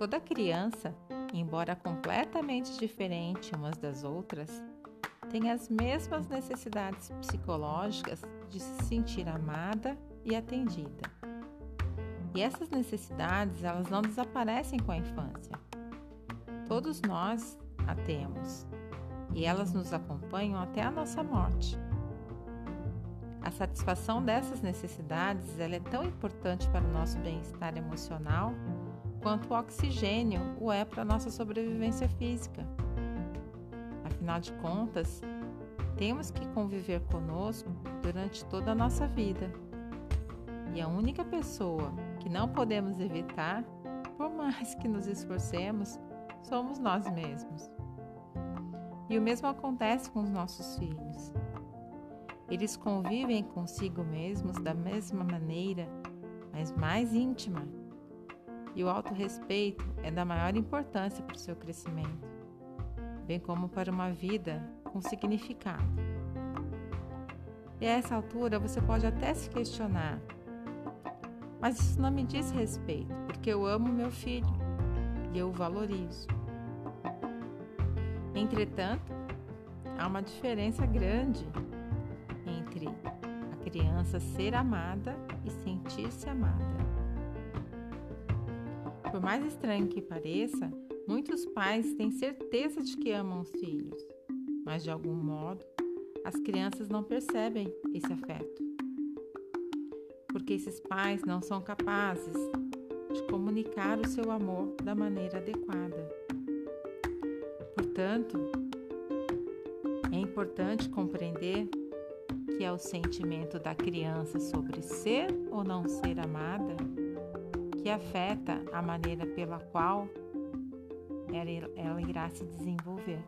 Toda criança, embora completamente diferente umas das outras, tem as mesmas necessidades psicológicas de se sentir amada e atendida. E essas necessidades, elas não desaparecem com a infância. Todos nós a temos e elas nos acompanham até a nossa morte. A satisfação dessas necessidades ela é tão importante para o nosso bem-estar emocional quanto o oxigênio o é para a nossa sobrevivência física. Afinal de contas, temos que conviver conosco durante toda a nossa vida. E a única pessoa que não podemos evitar, por mais que nos esforcemos, somos nós mesmos. E o mesmo acontece com os nossos filhos. Eles convivem consigo mesmos da mesma maneira, mas mais íntima. E o autorrespeito é da maior importância para o seu crescimento, bem como para uma vida com significado. E a essa altura você pode até se questionar: mas isso não me diz respeito, porque eu amo meu filho e eu o valorizo. Entretanto, há uma diferença grande entre a criança ser amada e sentir-se amada. Por mais estranho que pareça, muitos pais têm certeza de que amam os filhos, mas de algum modo as crianças não percebem esse afeto. Porque esses pais não são capazes de comunicar o seu amor da maneira adequada. Portanto, é importante compreender que é o sentimento da criança sobre ser ou não ser amada que afeta a maneira pela qual ela, irá se desenvolver.